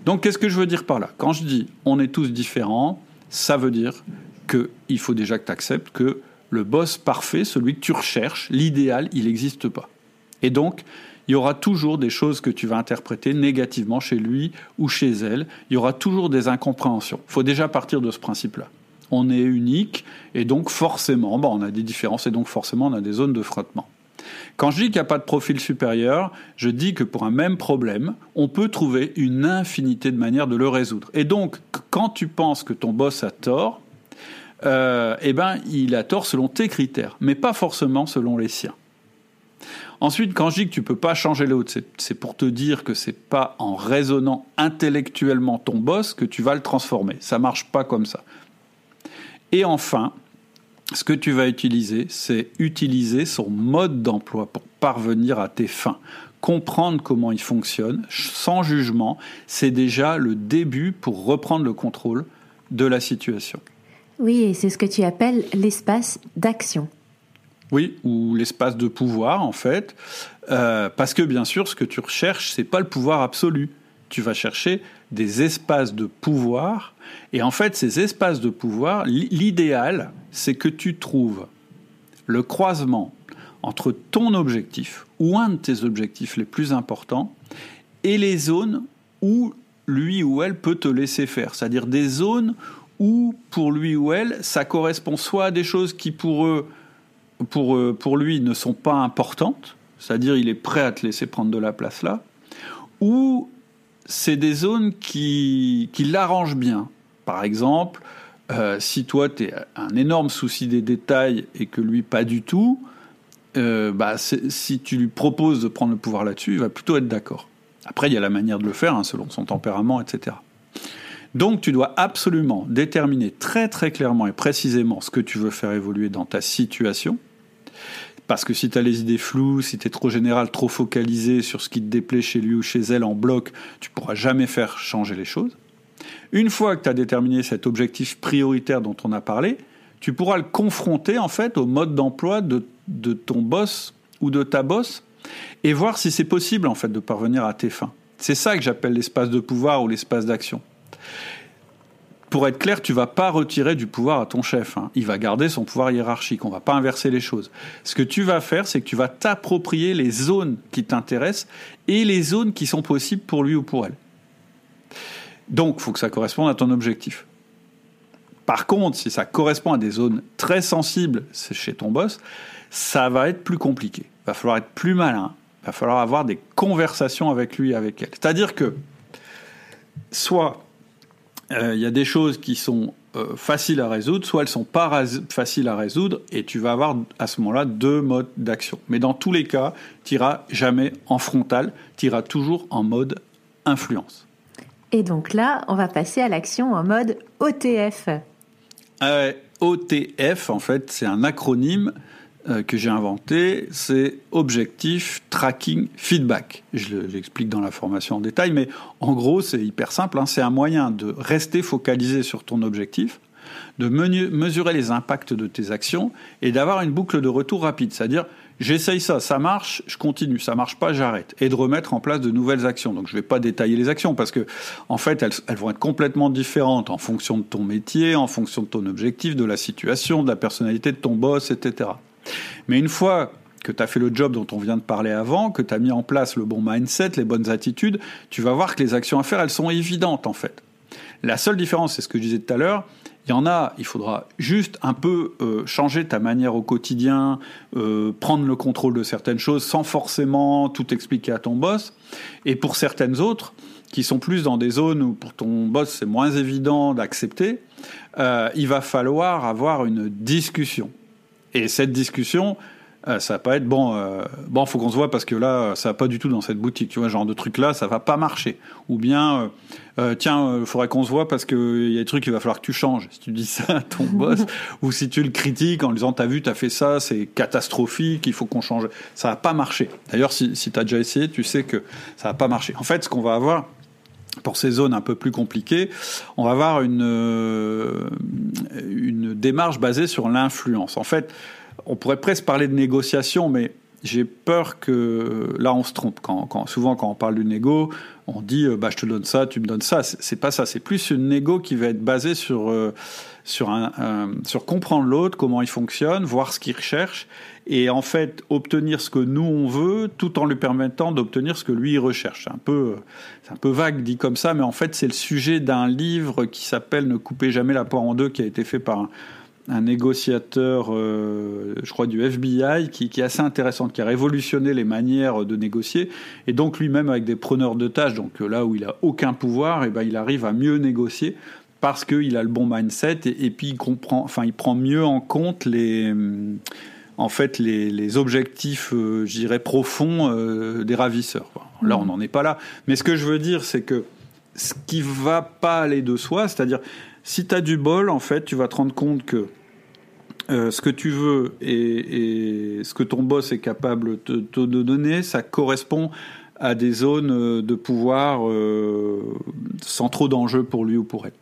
Donc, qu'est-ce que je veux dire par là? Quand je dis on est tous différents, ça veut dire qu'il faut déjà que tu acceptes que le boss parfait, celui que tu recherches, l'idéal, il n'existe pas. Et donc, il y aura toujours des choses que tu vas interpréter négativement chez lui ou chez elle. Il y aura toujours des incompréhensions. Il faut déjà partir de ce principe-là. On est unique et donc forcément, bon, on a des différences et donc forcément on a des zones de frottement. Quand je dis qu'il n'y a pas de profil supérieur, je dis que pour un même problème, on peut trouver une infinité de manières de le résoudre. Et donc, quand tu penses que ton boss a tort, euh, eh ben, il a tort selon tes critères, mais pas forcément selon les siens. Ensuite, quand je dis que tu peux pas changer l'autre, c'est pour te dire que c'est pas en raisonnant intellectuellement ton boss que tu vas le transformer. Ça marche pas comme ça. Et enfin, ce que tu vas utiliser, c'est utiliser son mode d'emploi pour parvenir à tes fins. Comprendre comment il fonctionne, sans jugement, c'est déjà le début pour reprendre le contrôle de la situation. Oui, et c'est ce que tu appelles l'espace d'action. Oui, ou l'espace de pouvoir en fait, euh, parce que bien sûr, ce que tu recherches, c'est pas le pouvoir absolu. Tu vas chercher des espaces de pouvoir, et en fait, ces espaces de pouvoir, l'idéal, c'est que tu trouves le croisement entre ton objectif ou un de tes objectifs les plus importants et les zones où lui ou elle peut te laisser faire, c'est-à-dire des zones où pour lui ou elle, ça correspond soit à des choses qui pour eux pour, euh, pour lui ne sont pas importantes, c'est-à-dire il est prêt à te laisser prendre de la place là, ou c'est des zones qui, qui l'arrangent bien. Par exemple, euh, si toi tu es un énorme souci des détails et que lui pas du tout, euh, bah, si tu lui proposes de prendre le pouvoir là-dessus, il va plutôt être d'accord. Après, il y a la manière de le faire, hein, selon son tempérament, etc. Donc tu dois absolument déterminer très très clairement et précisément ce que tu veux faire évoluer dans ta situation. Parce que si tu as les idées floues, si tu es trop général, trop focalisé sur ce qui te déplaît chez lui ou chez elle en bloc, tu pourras jamais faire changer les choses. Une fois que tu as déterminé cet objectif prioritaire dont on a parlé, tu pourras le confronter en fait au mode d'emploi de, ton boss ou de ta boss et voir si c'est possible en fait de parvenir à tes fins. C'est ça que j'appelle l'espace de pouvoir ou l'espace d'action pour être clair, tu vas pas retirer du pouvoir à ton chef. Hein. Il va garder son pouvoir hiérarchique. On va pas inverser les choses. Ce que tu vas faire, c'est que tu vas t'approprier les zones qui t'intéressent et les zones qui sont possibles pour lui ou pour elle. Donc, faut que ça corresponde à ton objectif. Par contre, si ça correspond à des zones très sensibles chez ton boss, ça va être plus compliqué. Va falloir être plus malin. Va falloir avoir des conversations avec lui avec elle. C'est-à-dire que, soit euh, il y a des choses qui sont euh, faciles à résoudre, soit elles sont pas faciles à résoudre, et tu vas avoir à ce moment-là deux modes d'action. Mais dans tous les cas, tu iras jamais en frontal, tu iras toujours en mode influence. Et donc là, on va passer à l'action en mode OTF. Euh, OTF, en fait, c'est un acronyme que j'ai inventé, c'est Objectif Tracking Feedback. Je l'explique dans la formation en détail, mais en gros, c'est hyper simple. Hein. C'est un moyen de rester focalisé sur ton objectif, de mesurer les impacts de tes actions et d'avoir une boucle de retour rapide. C'est-à-dire, j'essaye ça, ça marche, je continue, ça marche pas, j'arrête. Et de remettre en place de nouvelles actions. Donc, je vais pas détailler les actions parce que, en fait, elles vont être complètement différentes en fonction de ton métier, en fonction de ton objectif, de la situation, de la personnalité de ton boss, etc. Mais une fois que tu as fait le job dont on vient de parler avant, que tu as mis en place le bon mindset, les bonnes attitudes, tu vas voir que les actions à faire, elles sont évidentes en fait. La seule différence, c'est ce que je disais tout à l'heure, il y en a, il faudra juste un peu euh, changer ta manière au quotidien, euh, prendre le contrôle de certaines choses sans forcément tout expliquer à ton boss. Et pour certaines autres, qui sont plus dans des zones où pour ton boss c'est moins évident d'accepter, euh, il va falloir avoir une discussion. Et cette discussion, euh, ça va pas être bon. Euh, bon, faut qu'on se voit parce que là, ça va pas du tout dans cette boutique. Tu vois, genre de truc là, ça va pas marcher. Ou bien, euh, tiens, il faudrait qu'on se voit parce qu'il y a des trucs qu'il va falloir que tu changes. Si tu dis ça à ton boss, ou si tu le critiques en lui disant, t'as vu, t'as fait ça, c'est catastrophique, il faut qu'on change. Ça va pas marcher. D'ailleurs, si, si tu as déjà essayé, tu sais que ça va pas marcher. En fait, ce qu'on va avoir, pour ces zones un peu plus compliquées, on va avoir une, euh, une démarche basée sur l'influence. En fait, on pourrait presque parler de négociation, mais j'ai peur que là on se trompe. Quand, souvent quand on parle du négo, on dit euh, bah je te donne ça, tu me donnes ça. C'est pas ça. C'est plus une négo qui va être basée sur euh, sur comprendre l'autre, comment il fonctionne, voir ce qu'il recherche et en fait obtenir ce que nous on veut tout en lui permettant d'obtenir ce que lui recherche. C'est un peu c'est un peu vague dit comme ça, mais en fait c'est le sujet d'un livre qui s'appelle Ne coupez jamais la poire en deux qui a été fait par un, négociateur, euh, je crois, du FBI, qui, qui, est assez intéressant, qui a révolutionné les manières de négocier. Et donc lui-même, avec des preneurs de tâches, donc là où il a aucun pouvoir, et eh ben, il arrive à mieux négocier parce qu'il a le bon mindset et, puis il comprend, enfin, il prend mieux en compte les, en fait, les, les objectifs, euh, je dirais, profonds euh, des ravisseurs. Là, on n'en est pas là. Mais ce que je veux dire, c'est que ce qui va pas aller de soi, c'est-à-dire si tu as du bol, en fait, tu vas te rendre compte que euh, ce que tu veux et, ce que ton boss est capable de te donner, ça correspond à des zones euh, de pouvoir euh, sans trop d'enjeux pour lui ou pour elle.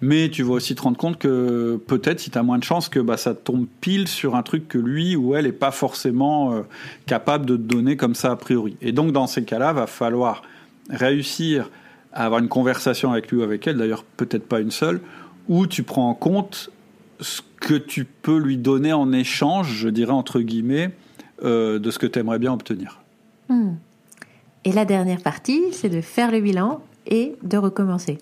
Mais tu vas aussi te rendre compte que peut-être si tu as moins de chance que bah, ça tombe pile sur un truc que lui ou elle n'est pas forcément capable de te donner comme ça a priori. Et donc dans ces cas-là, va falloir réussir à avoir une conversation avec lui ou avec elle, d'ailleurs peut-être pas une seule, où tu prends en compte ce que tu peux lui donner en échange, je dirais entre guillemets, euh, de ce que tu aimerais bien obtenir. Hmm. Et la dernière partie, c'est de faire le bilan et de recommencer.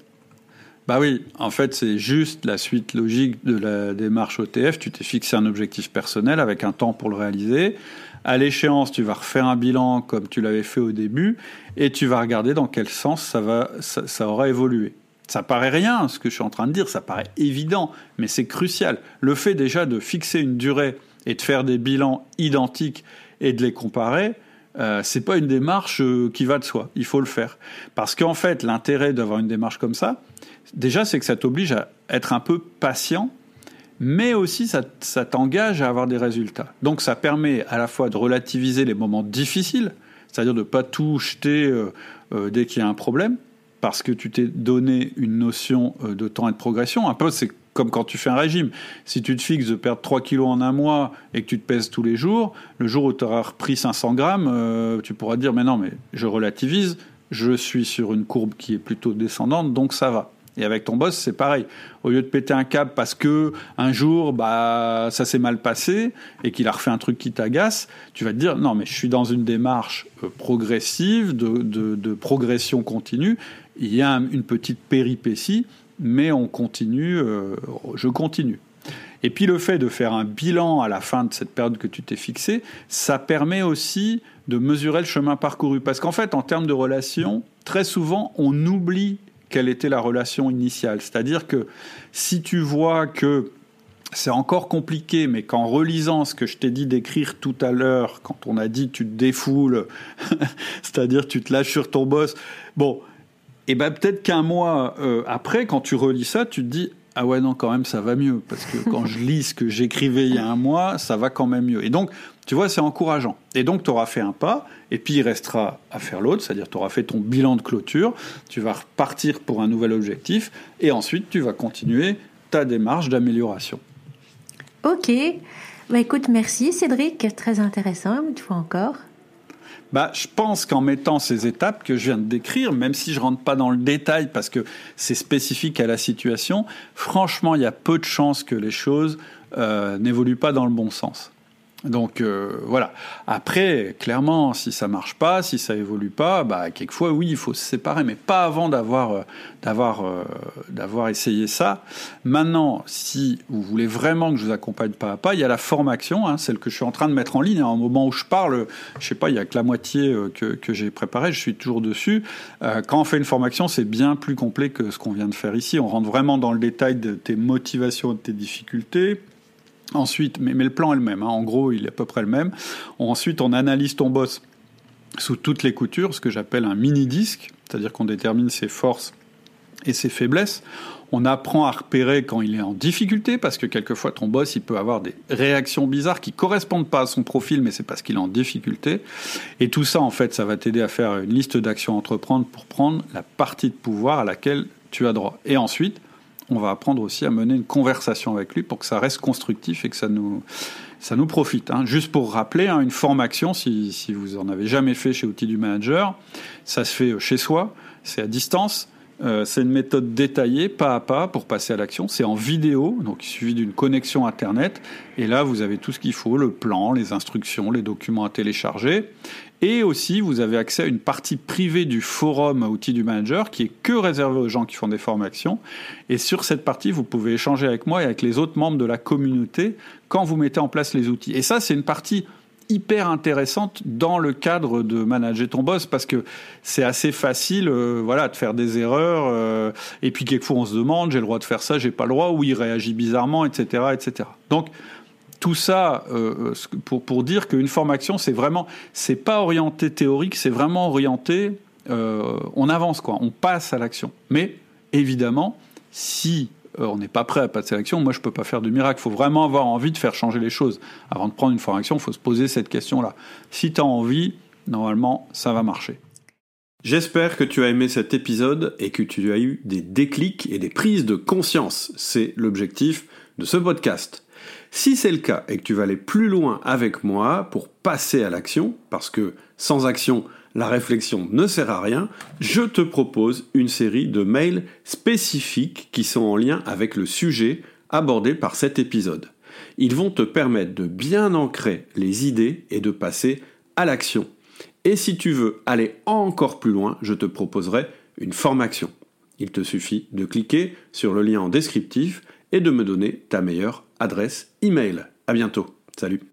Bah oui, en fait, c'est juste la suite logique de la démarche OTF. Tu t'es fixé un objectif personnel avec un temps pour le réaliser. À l'échéance, tu vas refaire un bilan comme tu l'avais fait au début et tu vas regarder dans quel sens ça, va, ça aura évolué. Ça paraît rien, ce que je suis en train de dire, ça paraît évident, mais c'est crucial. Le fait déjà de fixer une durée et de faire des bilans identiques et de les comparer, euh, c'est pas une démarche euh, qui va de soi. Il faut le faire. Parce qu'en fait, l'intérêt d'avoir une démarche comme ça, déjà, c'est que ça t'oblige à être un peu patient, mais aussi ça, t'engage à avoir des résultats. Donc ça permet à la fois de relativiser les moments difficiles, c'est-à-dire de ne pas tout jeter euh, dès qu'il y a un problème, parce que tu t'es donné une notion de temps et de progression. Un peu, c'est comme quand tu fais un régime. Si tu te fixes de perdre 3 kilos en un mois et que tu te pèses tous les jours, le jour où tu auras repris 500 grammes, euh, tu pourras dire, mais non, mais je relativise, je suis sur une courbe qui est plutôt descendante, donc ça va. Et avec ton boss, c'est pareil. Au lieu de péter un câble parce que un jour, bah, ça s'est mal passé et qu'il a refait un truc qui t'agace, tu vas te dire non, mais je suis dans une démarche euh, progressive, de, de progression continue il y a une petite péripétie, mais on continue, euh, je continue. Et puis le fait de faire un bilan à la fin de cette période que tu t'es fixée, ça permet aussi de mesurer le chemin parcouru. Parce qu'en fait, en termes de relations, très souvent, on oublie quelle était la relation initiale. C'est-à-dire que si tu vois que c'est encore compliqué, mais qu'en relisant ce que je t'ai dit d'écrire tout à l'heure, quand on a dit tu te défoules, c'est-à-dire tu te lâches sur ton boss, bon, et eh ben peut-être qu'un mois euh, après, quand tu relis ça, tu te dis ah ouais non quand même ça va mieux parce que quand je lis ce que j'écrivais il y a un mois, ça va quand même mieux. Et donc tu vois c'est encourageant. Et donc tu auras fait un pas et puis il restera à faire l'autre, c'est-à-dire tu auras fait ton bilan de clôture, tu vas repartir pour un nouvel objectif et ensuite tu vas continuer ta démarche d'amélioration. Ok. Bah écoute, merci Cédric, très intéressant une fois encore. Bah, je pense qu'en mettant ces étapes que je viens de décrire, même si je rentre pas dans le détail parce que c'est spécifique à la situation, franchement, il y a peu de chances que les choses euh, n'évoluent pas dans le bon sens. Donc euh, voilà. Après, clairement, si ça marche pas, si ça évolue pas, bah quelquefois oui, il faut se séparer, mais pas avant d'avoir euh, d'avoir euh, d'avoir essayé ça. Maintenant, si vous voulez vraiment que je vous accompagne pas à pas, il y a la formation, hein, celle que je suis en train de mettre en ligne. Au moment où je parle, je sais pas, il y a que la moitié que, que j'ai préparé, je suis toujours dessus. quand on fait une formation, c'est bien plus complet que ce qu'on vient de faire ici. On rentre vraiment dans le détail de tes motivations, de tes difficultés Ensuite, mais, le plan est le même, hein. en gros, il est à peu près le même. Ensuite, on analyse ton boss sous toutes les coutures, ce que j'appelle un mini-disque, c'est-à-dire qu'on détermine ses forces et ses faiblesses. On apprend à repérer quand il est en difficulté, parce que quelquefois ton boss, il peut avoir des réactions bizarres qui correspondent pas à son profil, mais c'est parce qu'il est en difficulté. Et tout ça, en fait, ça va t'aider à faire une liste d'actions à entreprendre pour prendre la partie de pouvoir à laquelle tu as droit. Et ensuite, on va apprendre aussi à mener une conversation avec lui pour que ça reste constructif et que ça nous, ça nous profite. Hein. Juste pour rappeler, hein, une formation, si, si vous en avez jamais fait chez Outils du Manager, ça se fait chez soi, c'est à distance. Euh, c'est une méthode détaillée, pas à pas, pour passer à l'action. C'est en vidéo, donc il suffit d'une connexion Internet. Et là, vous avez tout ce qu'il faut, le plan, les instructions, les documents à télécharger. Et aussi, vous avez accès à une partie privée du forum outils du manager qui est que réservée aux gens qui font des formations. Et sur cette partie, vous pouvez échanger avec moi et avec les autres membres de la communauté quand vous mettez en place les outils. Et ça, c'est une partie hyper intéressante dans le cadre de manager ton boss parce que c'est assez facile euh, voilà de faire des erreurs euh, et puis quelquefois on se demande j'ai le droit de faire ça j'ai pas le droit ou il réagit bizarrement etc etc donc tout ça euh, pour, pour dire qu'une formation, c'est vraiment, c'est pas orienté théorique, c'est vraiment orienté, on avance quoi, on passe à l'action. Mais évidemment, si on n'est pas prêt à passer à l'action, moi je peux pas faire de miracle. Il faut vraiment avoir envie de faire changer les choses. Avant de prendre une formation, il faut se poser cette question-là. Si tu as envie, normalement, ça va marcher. J'espère que tu as aimé cet épisode et que tu as eu des déclics et des prises de conscience. C'est l'objectif de ce podcast. Si c'est le cas et que tu vas aller plus loin avec moi pour passer à l'action, parce que sans action, la réflexion ne sert à rien, je te propose une série de mails spécifiques qui sont en lien avec le sujet abordé par cet épisode. Ils vont te permettre de bien ancrer les idées et de passer à l'action. Et si tu veux aller encore plus loin, je te proposerai une formation. Il te suffit de cliquer sur le lien en descriptif et de me donner ta meilleure adresse email. À bientôt. Salut.